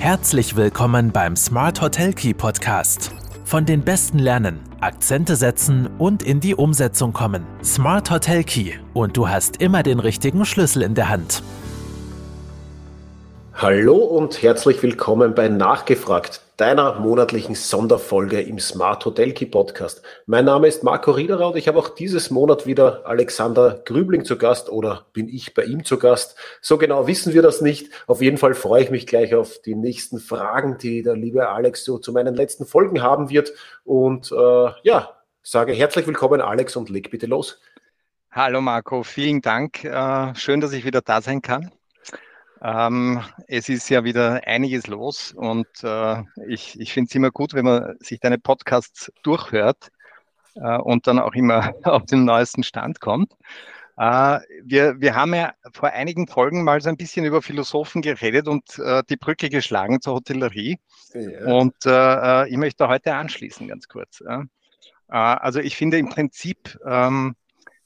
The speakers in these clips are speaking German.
Herzlich willkommen beim Smart Hotel Key Podcast. Von den Besten lernen, Akzente setzen und in die Umsetzung kommen. Smart Hotel Key und du hast immer den richtigen Schlüssel in der Hand. Hallo und herzlich willkommen bei Nachgefragt, deiner monatlichen Sonderfolge im Smart Hotel Key Podcast. Mein Name ist Marco Riederer und ich habe auch dieses Monat wieder Alexander Grübling zu Gast oder bin ich bei ihm zu Gast? So genau wissen wir das nicht. Auf jeden Fall freue ich mich gleich auf die nächsten Fragen, die der liebe Alex so zu meinen letzten Folgen haben wird. Und äh, ja, sage herzlich willkommen Alex und leg bitte los. Hallo Marco, vielen Dank. Äh, schön, dass ich wieder da sein kann. Ähm, es ist ja wieder einiges los und äh, ich, ich finde es immer gut, wenn man sich deine Podcasts durchhört äh, und dann auch immer auf den neuesten Stand kommt. Äh, wir, wir haben ja vor einigen Folgen mal so ein bisschen über Philosophen geredet und äh, die Brücke geschlagen zur Hotellerie. Ja. Und äh, äh, ich möchte heute anschließen, ganz kurz. also ich finde im Prinzip, ähm,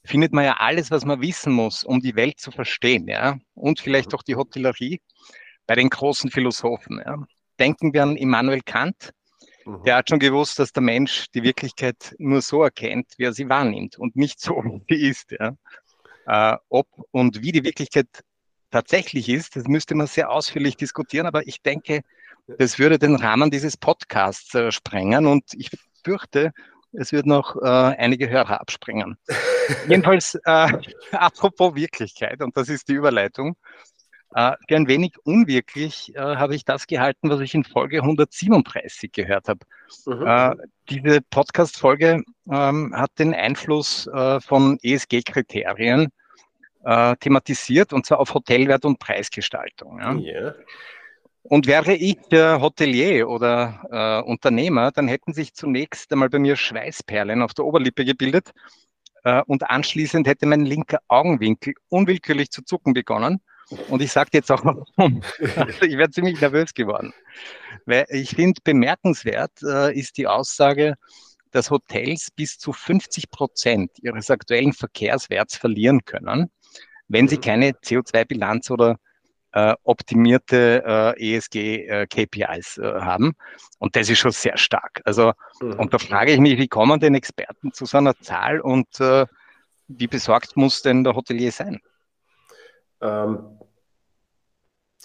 findet man ja alles, was man wissen muss, um die Welt zu verstehen, ja, und vielleicht auch die Hotellerie bei den großen Philosophen. Ja. Denken wir an Immanuel Kant, mhm. der hat schon gewusst, dass der Mensch die Wirklichkeit nur so erkennt, wie er sie wahrnimmt und nicht so, wie sie ist. Ja. Äh, ob und wie die Wirklichkeit tatsächlich ist, das müsste man sehr ausführlich diskutieren, aber ich denke, das würde den Rahmen dieses Podcasts äh, sprengen und ich fürchte, es wird noch äh, einige Hörer abspringen. Jedenfalls, äh, apropos Wirklichkeit, und das ist die Überleitung. Äh, für ein wenig unwirklich äh, habe ich das gehalten, was ich in Folge 137 gehört habe. Mhm. Äh, diese Podcast-Folge ähm, hat den Einfluss äh, von ESG-Kriterien thematisiert, und zwar auf Hotelwert und Preisgestaltung. Ja. Yeah. Und wäre ich der Hotelier oder äh, Unternehmer, dann hätten sich zunächst einmal bei mir Schweißperlen auf der Oberlippe gebildet äh, und anschließend hätte mein linker Augenwinkel unwillkürlich zu zucken begonnen. Und ich sage jetzt auch warum. Also ich wäre ziemlich nervös geworden. Weil ich finde, bemerkenswert äh, ist die Aussage, dass Hotels bis zu 50 Prozent ihres aktuellen Verkehrswerts verlieren können, wenn sie mhm. keine CO2-Bilanz oder äh, optimierte äh, ESG-KPIs äh, äh, haben. Und das ist schon sehr stark. Also, mhm. und da frage ich mich, wie kommen denn Experten zu so einer Zahl und äh, wie besorgt muss denn der Hotelier sein? Ähm,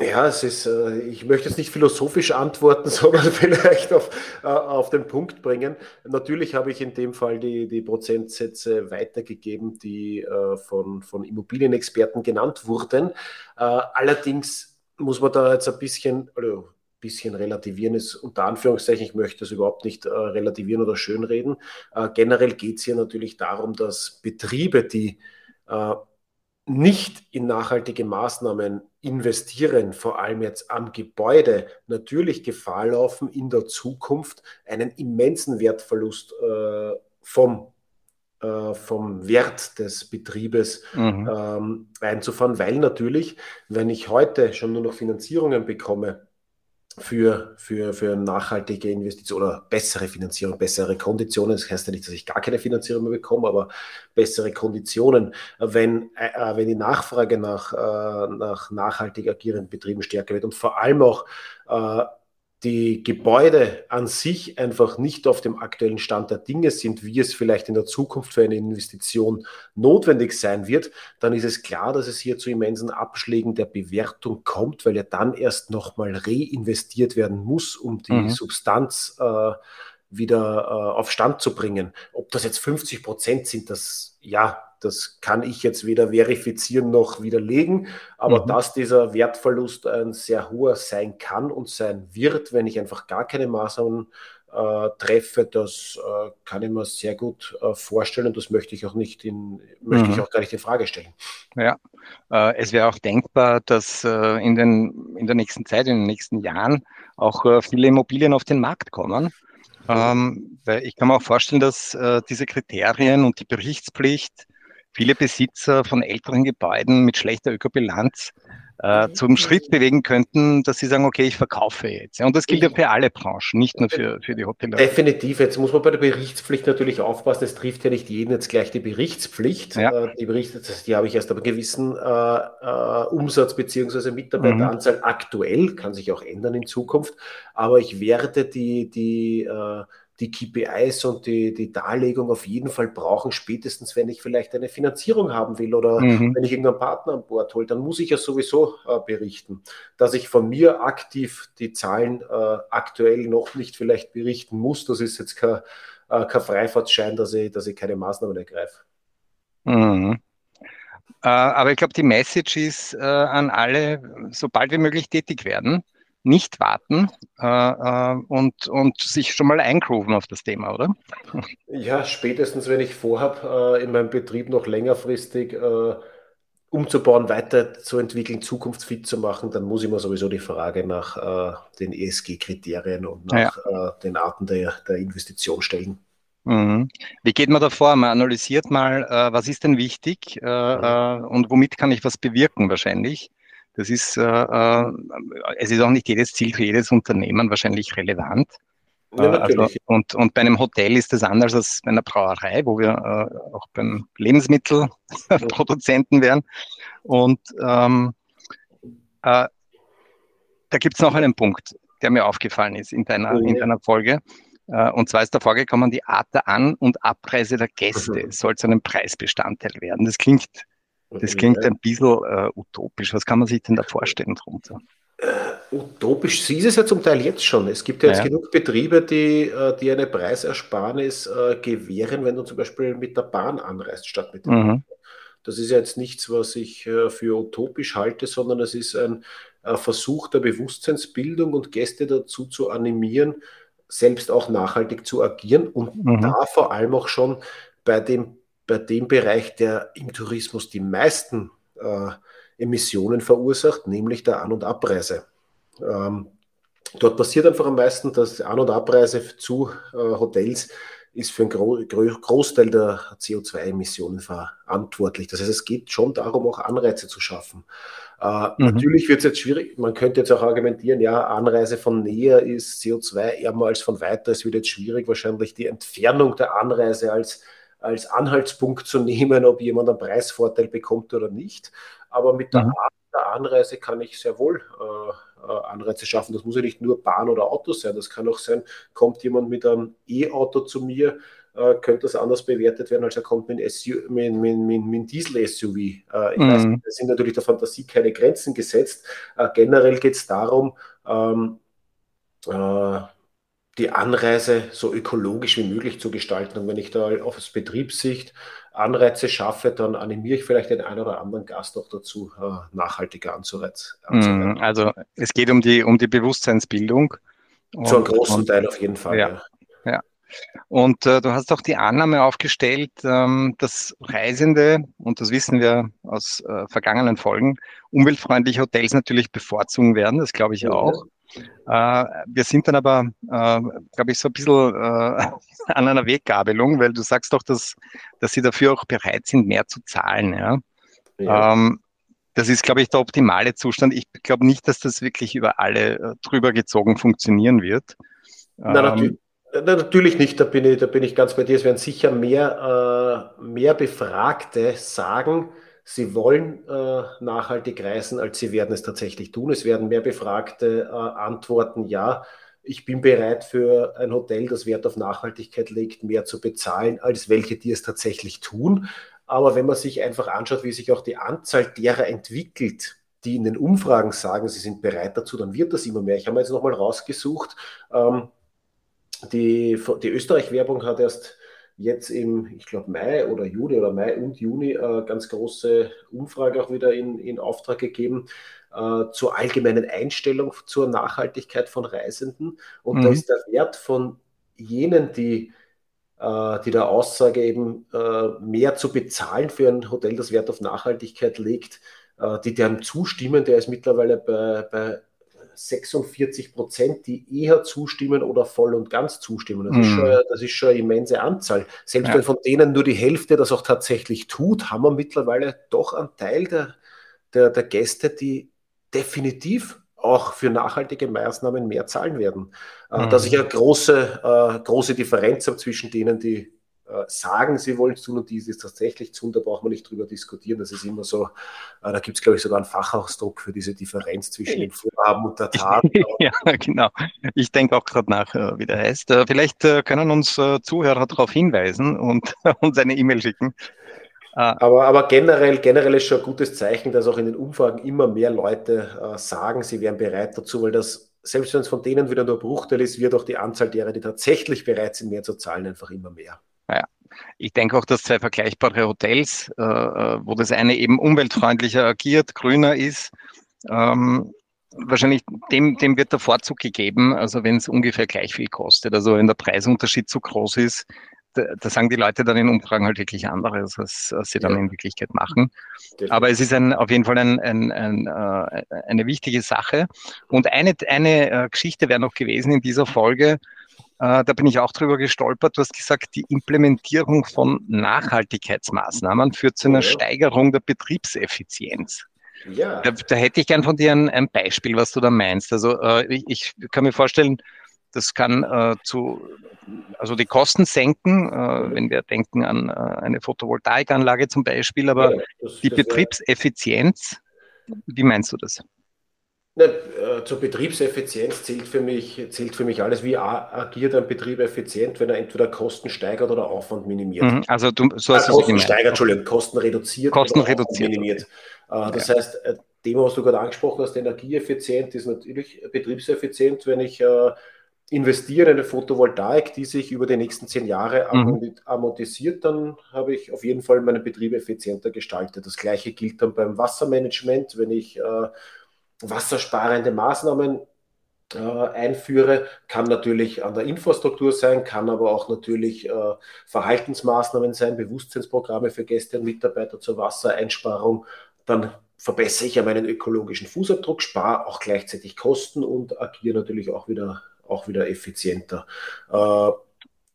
ja, es ist, äh, ich möchte jetzt nicht philosophisch antworten, sondern vielleicht auf, äh, auf den Punkt bringen. Natürlich habe ich in dem Fall die, die Prozentsätze weitergegeben, die äh, von, von Immobilienexperten genannt wurden. Allerdings muss man da jetzt ein bisschen, oder bisschen relativieren ist unter Anführungszeichen, ich möchte das überhaupt nicht relativieren oder schönreden. Generell geht es hier natürlich darum, dass Betriebe, die nicht in nachhaltige Maßnahmen investieren, vor allem jetzt am Gebäude, natürlich Gefahr laufen, in der Zukunft einen immensen Wertverlust äh, vom, äh, vom Wert des Betriebes mhm. ähm, einzufahren, weil natürlich, wenn ich heute schon nur noch Finanzierungen bekomme, für, für, für nachhaltige Investitionen oder bessere Finanzierung, bessere Konditionen. Das heißt ja nicht, dass ich gar keine Finanzierung mehr bekomme, aber bessere Konditionen, wenn, äh, wenn die Nachfrage nach, äh, nach nachhaltig agierenden Betrieben stärker wird und vor allem auch äh, die Gebäude an sich einfach nicht auf dem aktuellen Stand der Dinge sind, wie es vielleicht in der Zukunft für eine Investition notwendig sein wird, dann ist es klar, dass es hier zu immensen Abschlägen der Bewertung kommt, weil ja dann erst nochmal reinvestiert werden muss, um die mhm. Substanz äh, wieder äh, auf Stand zu bringen. Ob das jetzt 50 Prozent sind, das ja, das kann ich jetzt weder verifizieren noch widerlegen, aber mhm. dass dieser Wertverlust ein sehr hoher sein kann und sein wird, wenn ich einfach gar keine Maßnahmen äh, treffe, das äh, kann ich mir sehr gut äh, vorstellen und das möchte ich auch nicht in, möchte mhm. ich auch gar nicht in Frage stellen. Ja, äh, es wäre auch denkbar, dass äh, in, den, in der nächsten Zeit, in den nächsten Jahren auch äh, viele Immobilien auf den Markt kommen. Ähm, weil ich kann mir auch vorstellen, dass diese Kriterien und die Berichtspflicht viele Besitzer von älteren Gebäuden mit schlechter Ökobilanz äh, mhm. zum Schritt bewegen könnten, dass sie sagen, okay, ich verkaufe jetzt. Und das gilt ja für alle Branchen, nicht nur für, für die Hotellerie. Definitiv. Jetzt muss man bei der Berichtspflicht natürlich aufpassen. Es trifft ja nicht jeden jetzt gleich die Berichtspflicht. Ja. Äh, die Bericht, die habe ich erst aber gewissen äh, äh, Umsatz bzw. Mitarbeiteranzahl mhm. aktuell, kann sich auch ändern in Zukunft. Aber ich werde die, die äh, die KPIs und die, die Darlegung auf jeden Fall brauchen, spätestens wenn ich vielleicht eine Finanzierung haben will oder mhm. wenn ich irgendeinen Partner an Bord hole, dann muss ich ja sowieso äh, berichten. Dass ich von mir aktiv die Zahlen äh, aktuell noch nicht vielleicht berichten muss, das ist jetzt kein, äh, kein Freifahrtschein, dass ich, dass ich keine Maßnahmen ergreife. Mhm. Äh, aber ich glaube, die Message ist äh, an alle, sobald wie möglich tätig werden nicht warten äh, äh, und, und sich schon mal eingrooven auf das Thema, oder? Ja, spätestens wenn ich vorhabe, äh, in meinem Betrieb noch längerfristig äh, umzubauen, weiterzuentwickeln, zukunftsfit zu machen, dann muss ich mir sowieso die Frage nach äh, den ESG-Kriterien und nach ja. Äh, den Arten der, der Investition stellen. Mhm. Wie geht man da vor? Man analysiert mal, was ist denn wichtig mhm. und womit kann ich was bewirken wahrscheinlich. Das ist, äh, äh, es ist auch nicht jedes Ziel für jedes Unternehmen wahrscheinlich relevant. Ja, äh, also, und, und bei einem Hotel ist das anders als bei einer Brauerei, wo wir äh, auch beim Lebensmittelproduzenten wären. Und ähm, äh, da gibt es noch einen Punkt, der mir aufgefallen ist in deiner, in deiner Folge. Äh, und zwar ist da vorgekommen, die Art der An- und Abreise der Gäste mhm. soll zu einem Preisbestandteil werden. Das klingt das klingt ein bisschen äh, utopisch. Was kann man sich denn da vorstellen drunter? Äh, utopisch ist es ja zum Teil jetzt schon. Es gibt ja jetzt ja. genug Betriebe, die, äh, die eine Preisersparnis äh, gewähren, wenn du zum Beispiel mit der Bahn anreist statt mit dem mhm. Das ist ja jetzt nichts, was ich äh, für utopisch halte, sondern es ist ein Versuch der Bewusstseinsbildung und Gäste dazu zu animieren, selbst auch nachhaltig zu agieren und mhm. da vor allem auch schon bei dem bei dem Bereich, der im Tourismus die meisten äh, Emissionen verursacht, nämlich der An- und Abreise. Ähm, dort passiert einfach am meisten, dass An- und Abreise zu äh, Hotels ist für einen Gro Großteil der CO2-Emissionen verantwortlich. Das heißt, es geht schon darum, auch Anreize zu schaffen. Äh, mhm. Natürlich wird es jetzt schwierig, man könnte jetzt auch argumentieren, ja, Anreise von näher ist CO2 ärmer als von weiter. Es wird jetzt schwierig, wahrscheinlich die Entfernung der Anreise als als Anhaltspunkt zu nehmen, ob jemand einen Preisvorteil bekommt oder nicht. Aber mit der mhm. Art der Anreise kann ich sehr wohl äh, äh, Anreize schaffen. Das muss ja nicht nur Bahn oder Auto sein. Das kann auch sein, kommt jemand mit einem E-Auto zu mir, äh, könnte das anders bewertet werden, als er kommt mit einem Diesel-SUV. Äh, mhm. da sind natürlich der Fantasie keine Grenzen gesetzt. Äh, generell geht es darum, ähm, äh, die Anreise so ökologisch wie möglich zu gestalten. Und wenn ich da aus Betriebssicht Anreize schaffe, dann animiere ich vielleicht den einen oder anderen Gast auch dazu, äh, nachhaltiger anzureizen. Mm, also es geht um die, um die Bewusstseinsbildung. Zu einem großen und, Teil auf jeden Fall. Ja. ja. ja. Und äh, du hast auch die Annahme aufgestellt, ähm, dass Reisende, und das wissen wir aus äh, vergangenen Folgen, umweltfreundliche Hotels natürlich bevorzugen werden. Das glaube ich ja. auch. Äh, wir sind dann aber, äh, glaube ich, so ein bisschen äh, an einer Weggabelung, weil du sagst doch, dass, dass sie dafür auch bereit sind, mehr zu zahlen. Ja? ja. Ähm, das ist, glaube ich, der optimale Zustand. Ich glaube nicht, dass das wirklich über alle äh, drüber gezogen funktionieren wird. Nein, ähm, natürlich, natürlich nicht, da bin, ich, da bin ich ganz bei dir. Es werden sicher mehr, äh, mehr Befragte sagen, sie wollen äh, nachhaltig reisen, als sie werden es tatsächlich tun. Es werden mehr Befragte äh, antworten, ja, ich bin bereit für ein Hotel, das Wert auf Nachhaltigkeit legt, mehr zu bezahlen, als welche, die es tatsächlich tun. Aber wenn man sich einfach anschaut, wie sich auch die Anzahl derer entwickelt, die in den Umfragen sagen, sie sind bereit dazu, dann wird das immer mehr. Ich habe jetzt nochmal rausgesucht, ähm, die, die Österreich-Werbung hat erst jetzt im, ich glaube, Mai oder Juni oder Mai und Juni äh, ganz große Umfrage auch wieder in, in Auftrag gegeben äh, zur allgemeinen Einstellung zur Nachhaltigkeit von Reisenden. Und mhm. da ist der Wert von jenen, die, äh, die der Aussage eben äh, mehr zu bezahlen für ein Hotel, das Wert auf Nachhaltigkeit legt, die dem zustimmen, der ist mittlerweile bei, bei 46 Prozent, die eher zustimmen oder voll und ganz zustimmen. Das, mm. ist, mhm. schon, das ist schon eine immense Anzahl. Selbst ja. wenn von denen nur die Hälfte das auch tatsächlich tut, haben wir mittlerweile doch einen Teil der, der, der Gäste, die definitiv auch für nachhaltige Maßnahmen mehr zahlen werden. Äh, mhm. Dass ich eine große, äh, große Differenz habe zwischen denen, die sagen, sie wollen es tun und die es tatsächlich tun, da braucht man nicht drüber diskutieren. Das ist immer so, äh, da gibt es, glaube ich, sogar einen Fachausdruck für diese Differenz zwischen dem Vorhaben und der Tat. ja, genau. Ich denke auch gerade nach, äh, wie der heißt. Vielleicht können uns Zuhörer darauf hinweisen und uns eine E-Mail schicken. Aber, aber generell, generell ist schon ein gutes Zeichen, dass auch in den Umfragen immer mehr Leute äh, sagen, sie wären bereit dazu, weil das, selbst wenn es von denen wieder nur Bruchteil ist, wird auch die Anzahl derer, die tatsächlich bereit sind, mehr zu zahlen, einfach immer mehr. Ja. Ich denke auch, dass zwei vergleichbare Hotels, äh, äh, wo das eine eben umweltfreundlicher agiert, grüner ist, ähm, wahrscheinlich dem, dem wird der Vorzug gegeben, also wenn es ungefähr gleich viel kostet. Also wenn der Preisunterschied zu groß ist, da, da sagen die Leute dann in Umfragen halt wirklich anderes, als, als sie dann ja. in Wirklichkeit machen. Aber es ist ein, auf jeden Fall ein, ein, ein, äh, eine wichtige Sache. Und eine, eine äh, Geschichte wäre noch gewesen in dieser Folge, da bin ich auch drüber gestolpert. Du hast gesagt, die Implementierung von Nachhaltigkeitsmaßnahmen führt zu einer. Steigerung der Betriebseffizienz. Ja. Da, da, hätte ich gern von dir ein, ein, Beispiel, was du da meinst. Also äh, ich, ich, kann mir vorstellen, das kann äh, zu, also die Kosten senken, äh, wenn wir denken an äh, eine Photovoltaikanlage zum Beispiel, aber ja, das, die das Betriebseffizienz, wie meinst du das? Ne, äh, zur Betriebseffizienz zählt für, mich, zählt für mich alles. Wie agiert ein Betrieb effizient, wenn er entweder Kosten steigert oder Aufwand minimiert? Mhm, also du, so hast äh, Kosten steigert, Entschuldigung, Kosten reduziert Kosten reduziert, minimiert. Okay. Äh, das heißt, dem, was du gerade angesprochen hast, energieeffizient, ist natürlich betriebseffizient, wenn ich äh, investiere in eine Photovoltaik, die sich über die nächsten zehn Jahre mhm. amortisiert, dann habe ich auf jeden Fall meinen Betrieb effizienter gestaltet. Das gleiche gilt dann beim Wassermanagement, wenn ich äh, wassersparende Maßnahmen äh, einführe, kann natürlich an der Infrastruktur sein, kann aber auch natürlich äh, Verhaltensmaßnahmen sein, Bewusstseinsprogramme für Gäste und Mitarbeiter zur Wassereinsparung. Dann verbessere ich ja meinen ökologischen Fußabdruck, spare auch gleichzeitig Kosten und agiere natürlich auch wieder, auch wieder effizienter. Äh,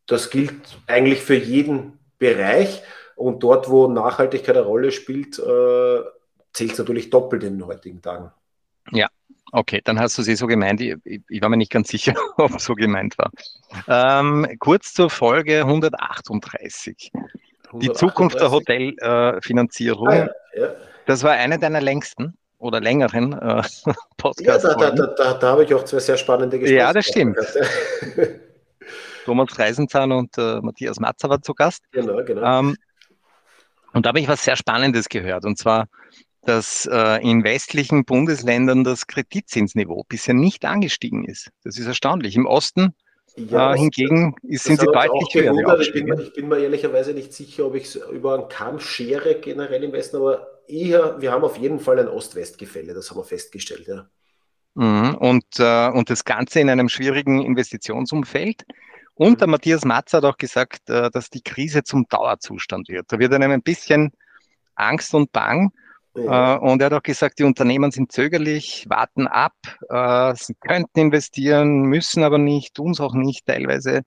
das gilt eigentlich für jeden Bereich und dort, wo Nachhaltigkeit eine Rolle spielt, äh, zählt es natürlich doppelt in den heutigen Tagen. Ja, okay, dann hast du sie so gemeint. Ich, ich war mir nicht ganz sicher, ob es so gemeint war. Ähm, kurz zur Folge 138. 138. Die Zukunft der Hotelfinanzierung. Äh, ah, ja, ja. Das war eine deiner längsten oder längeren äh, Podcasts. Ja, da, da, da, da, habe ich auch zwei sehr spannende Gespräche. Ja, das stimmt. Thomas Reisenzahn und äh, Matthias Matzer waren zu Gast. Genau, genau. Ähm, und da habe ich was sehr Spannendes gehört. Und zwar dass äh, in westlichen Bundesländern das Kreditzinsniveau bisher nicht angestiegen ist. Das ist erstaunlich. Im Osten ja, äh, hingegen ist, sind sie deutlich höher. Ich bin, ich bin, mir ehrlicherweise nicht sicher, ob ich es über einen Kamm schere generell im Westen, aber eher, wir haben auf jeden Fall ein Ost-West-Gefälle, das haben wir festgestellt. Ja. Mhm, und, äh, und das Ganze in einem schwierigen Investitionsumfeld. Und mhm. der Matthias Matz hat auch gesagt, äh, dass die Krise zum Dauerzustand wird. Da wird einem ein bisschen Angst und Bang. Ja. Äh, und er hat auch gesagt, die Unternehmen sind zögerlich, warten ab, äh, sie könnten investieren, müssen aber nicht, tun es auch nicht teilweise.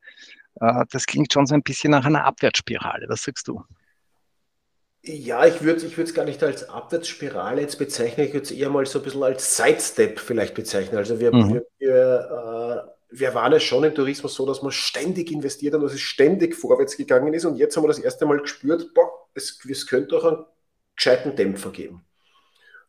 Äh, das klingt schon so ein bisschen nach einer Abwärtsspirale. Was sagst du? Ja, ich würde es gar nicht als Abwärtsspirale jetzt bezeichnen, ich würde es eher mal so ein bisschen als Sidestep vielleicht bezeichnen. Also wir, mhm. wir, wir, äh, wir waren ja schon im Tourismus so, dass man ständig investiert und dass es ständig vorwärts gegangen ist und jetzt haben wir das erste Mal gespürt, boah, es, es könnte auch einen gescheiten Dämpfer geben.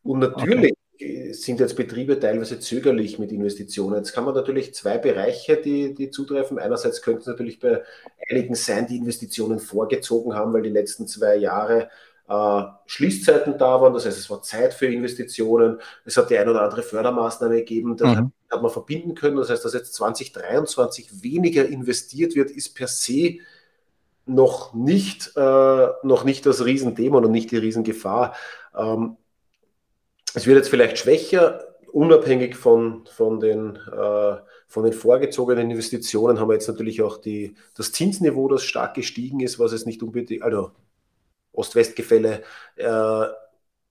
Und natürlich okay. sind jetzt Betriebe teilweise zögerlich mit Investitionen. Jetzt kann man natürlich zwei Bereiche, die, die zutreffen. Einerseits könnte es natürlich bei einigen sein, die Investitionen vorgezogen haben, weil die letzten zwei Jahre äh, Schließzeiten da waren. Das heißt, es war Zeit für Investitionen. Es hat die ein oder andere Fördermaßnahme gegeben, das mhm. hat man verbinden können. Das heißt, dass jetzt 2023 weniger investiert wird, ist per se noch nicht, äh, noch nicht das Riesendämon und nicht die Riesengefahr. Ähm, es wird jetzt vielleicht schwächer, unabhängig von, von, den, äh, von den vorgezogenen Investitionen haben wir jetzt natürlich auch die, das Zinsniveau, das stark gestiegen ist, was es nicht unbedingt, also Ost-West-Gefälle äh,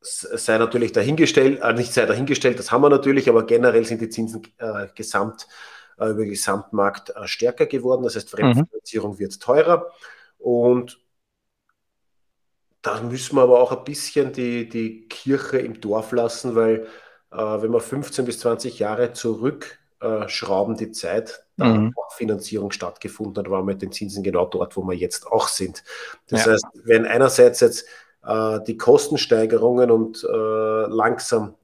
sei natürlich dahingestellt, äh, nicht sei dahingestellt, das haben wir natürlich, aber generell sind die Zinsen äh, gesamt, äh, über den Gesamtmarkt äh, stärker geworden. Das heißt, Fremdfinanzierung mhm. wird teurer. Und da müssen wir aber auch ein bisschen die, die Kirche im Dorf lassen, weil äh, wenn wir 15 bis 20 Jahre zurückschrauben, die Zeit, da mhm. auch Finanzierung stattgefunden hat, waren wir mit den Zinsen genau dort, wo wir jetzt auch sind. Das ja. heißt, wenn einerseits jetzt äh, die Kostensteigerungen und äh, langsam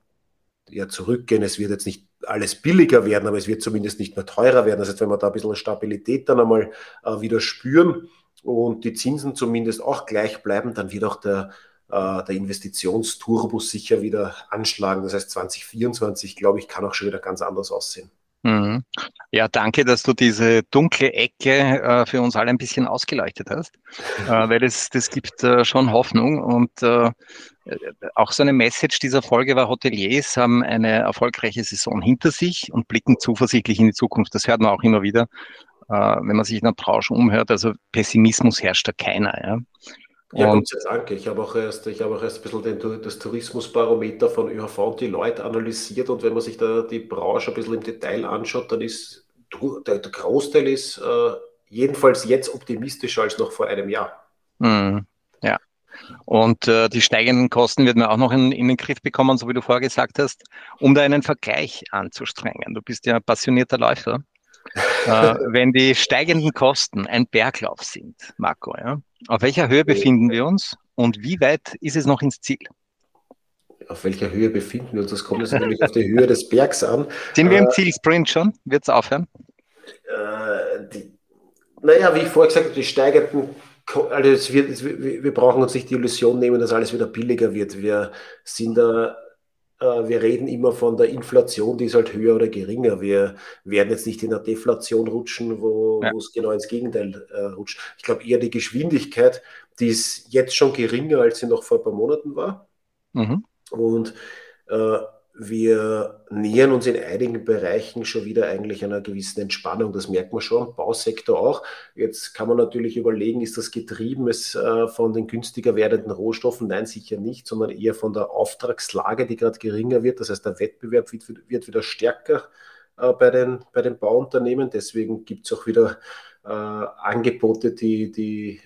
ja, zurückgehen, es wird jetzt nicht alles billiger werden, aber es wird zumindest nicht mehr teurer werden. Das heißt, wenn wir da ein bisschen Stabilität dann einmal äh, wieder spüren und die Zinsen zumindest auch gleich bleiben, dann wird auch der, äh, der Investitionsturbus sicher wieder anschlagen. Das heißt, 2024, glaube ich, kann auch schon wieder ganz anders aussehen. Mhm. Ja, danke, dass du diese dunkle Ecke äh, für uns alle ein bisschen ausgeleuchtet hast, äh, weil das, das gibt äh, schon Hoffnung und äh, auch so eine Message dieser Folge war, Hoteliers haben eine erfolgreiche Saison hinter sich und blicken zuversichtlich in die Zukunft. Das hört man auch immer wieder, äh, wenn man sich in der Branche umhört. Also Pessimismus herrscht da keiner. Ja. Ja, Gott sei Dank. Ich habe auch erst, ich habe auch erst ein bisschen den, das Tourismusbarometer von ÖHV und die Leute analysiert und wenn man sich da die Branche ein bisschen im Detail anschaut, dann ist der, der Großteil ist äh, jedenfalls jetzt optimistischer als noch vor einem Jahr. Mhm. Ja. Und äh, die steigenden Kosten werden wir auch noch in, in, den Griff bekommen, so wie du vorher gesagt hast, um da einen Vergleich anzustrengen. Du bist ja ein passionierter Läufer. Äh, wenn die steigenden Kosten ein Berglauf sind, Marco, ja, auf welcher Höhe befinden wir uns und wie weit ist es noch ins Ziel? Auf welcher Höhe befinden wir uns? Das kommt jetzt natürlich auf die Höhe des Bergs an. Sind wir im äh, Zielsprint schon? Wird es aufhören? Äh, die, naja, wie ich vorher gesagt habe, die steigenden also es wird, es, wir brauchen uns nicht die Illusion nehmen, dass alles wieder billiger wird. Wir sind da wir reden immer von der Inflation, die ist halt höher oder geringer. Wir werden jetzt nicht in der Deflation rutschen, wo, ja. es genau ins Gegenteil äh, rutscht. Ich glaube eher die Geschwindigkeit, die ist jetzt schon geringer, als sie noch vor ein paar Monaten war. Mhm. Und äh, wir nähern uns in einigen Bereichen schon wieder eigentlich einer gewissen Entspannung. Das merkt man schon am Bausektor auch. Jetzt kann man natürlich überlegen, ist das getrieben ist, äh, von den günstiger werdenden Rohstoffen? Nein, sicher nicht, sondern eher von der Auftragslage, die gerade geringer wird. Das heißt, der Wettbewerb wird, wird wieder stärker äh, bei, den, bei den Bauunternehmen. Deswegen gibt es auch wieder äh, Angebote, die, die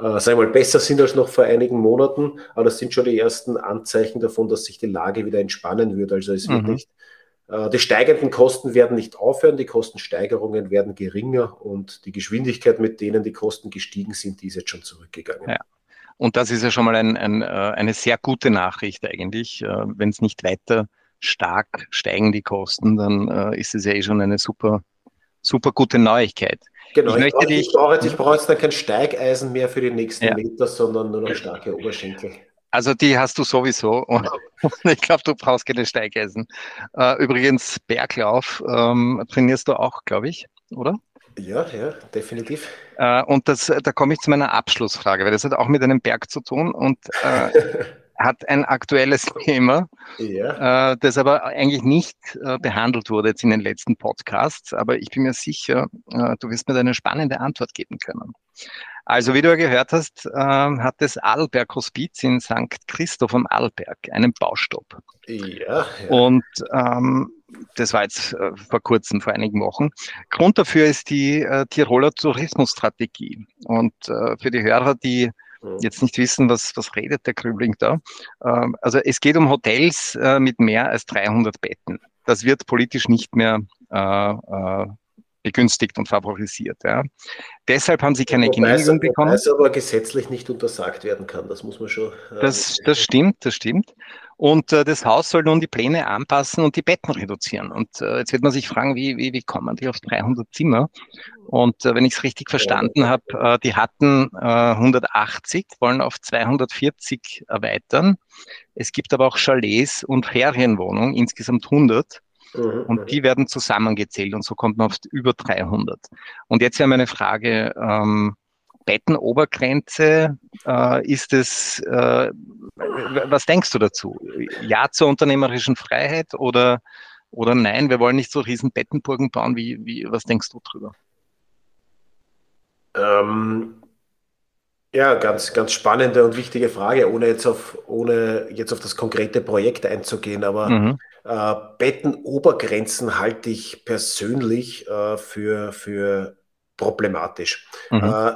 äh, äh, sagen wir mal, besser sind als noch vor einigen Monaten. Aber das sind schon die ersten Anzeichen davon, dass sich die Lage wieder entspannen wird. Also es wird mhm. nicht, äh, die steigenden Kosten werden nicht aufhören, die Kostensteigerungen werden geringer und die Geschwindigkeit, mit denen die Kosten gestiegen sind, die ist jetzt schon zurückgegangen. Ja. Und das ist ja schon mal ein, ein, äh, eine sehr gute Nachricht eigentlich. Äh, Wenn es nicht weiter stark steigen, die Kosten, dann ist es ja eh schon eine super, super gute Neuigkeit. Genau, ich, möchte ich, brauche, jetzt, ich brauche jetzt dann kein Steigeisen mehr für die nächsten ja. Meter, sondern nur noch starke Oberschenkel. Also die hast du sowieso. Und ich glaube, du brauchst keine Steigeisen. Äh, übrigens, Berglauf ähm, trainierst du auch, glaube ich, oder? Ja, ja, definitiv. Äh, und das, da komme ich zu meiner Abschlussfrage, weil das hat auch mit einem Berg zu tun. Und äh, hat ein aktuelles Thema, ja. äh, das aber eigentlich nicht äh, behandelt wurde jetzt in den letzten Podcasts. Aber ich bin mir sicher, äh, du wirst mir da eine spannende Antwort geben können. Also, wie du ja gehört hast, ähm, hat das Arlberg Hospiz in St. Christoph am Arlberg einen Baustopp. Ja, ja. Und ähm, das war jetzt äh, vor kurzem, vor einigen Wochen. Grund dafür ist die äh, Tiroler Tourismusstrategie. Und äh, für die Hörer, die jetzt nicht wissen, was, was redet der Krübling da. Ähm, also es geht um Hotels äh, mit mehr als 300 Betten. Das wird politisch nicht mehr äh, äh, begünstigt und favorisiert. Ja. Deshalb haben sie keine wobei Genehmigung bekommen. Was aber gesetzlich nicht untersagt werden kann, das muss man schon. Äh, das, das stimmt, das stimmt. Und äh, das Haus soll nun die Pläne anpassen und die Betten reduzieren. Und äh, jetzt wird man sich fragen, wie, wie, wie kommen die auf 300 Zimmer? Und äh, wenn ich es richtig verstanden habe, äh, die hatten äh, 180, wollen auf 240 erweitern. Es gibt aber auch Chalets und Ferienwohnungen, insgesamt 100. Mhm, und mhm. die werden zusammengezählt und so kommt man auf über 300. Und jetzt wäre meine Frage, ähm, Bettenobergrenze, äh, ist es, äh, was denkst du dazu? Ja zur unternehmerischen Freiheit oder, oder nein, wir wollen nicht so riesen Bettenburgen bauen, wie, wie, was denkst du drüber? Ähm, ja, ganz, ganz spannende und wichtige Frage, ohne jetzt auf, ohne jetzt auf das konkrete Projekt einzugehen. Aber mhm. äh, Bettenobergrenzen halte ich persönlich äh, für, für problematisch. Mhm. Äh,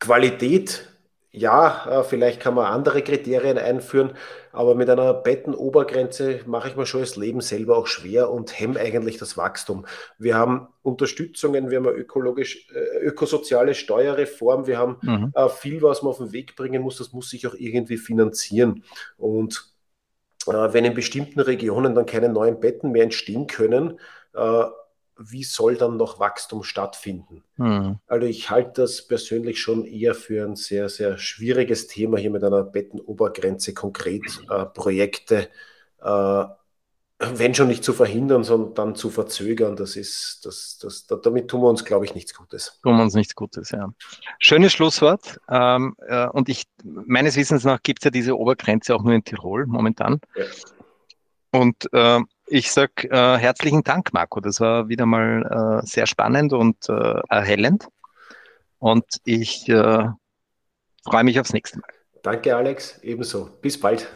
Qualität ja, äh, vielleicht kann man andere Kriterien einführen, aber mit einer Bettenobergrenze mache ich mir schon das Leben selber auch schwer und hemme eigentlich das Wachstum. Wir haben Unterstützungen, wir haben eine ökologisch, äh, ökosoziale Steuerreform, wir haben mhm. Äh, viel, was man auf den Weg bringen muss, das muss sich auch irgendwie finanzieren. Und wenn in bestimmten Regionen dann keine neuen Betten mehr entstehen können, wie soll dann noch Wachstum stattfinden? Mhm. Also ich halte das persönlich schon eher für ein sehr, sehr schwieriges Thema hier mit einer Bettenobergrenze konkret äh, Projekte, äh, wenn schon nicht zu verhindern, sondern dann zu verzögern. Das ist, das, das, damit tun wir uns, glaube ich, nichts Gutes. Tun wir uns nichts Gutes, ja. Schönes Schlusswort. Ähm, äh, und ich, meines Wissens nach gibt es ja diese Obergrenze auch nur in Tirol momentan. Ja. Und äh, ich sage äh, herzlichen Dank, Marco. Das war wieder mal äh, sehr spannend und äh, erhellend. Und ich äh, freue mich aufs nächste Mal. Danke, Alex. Ebenso. Bis bald.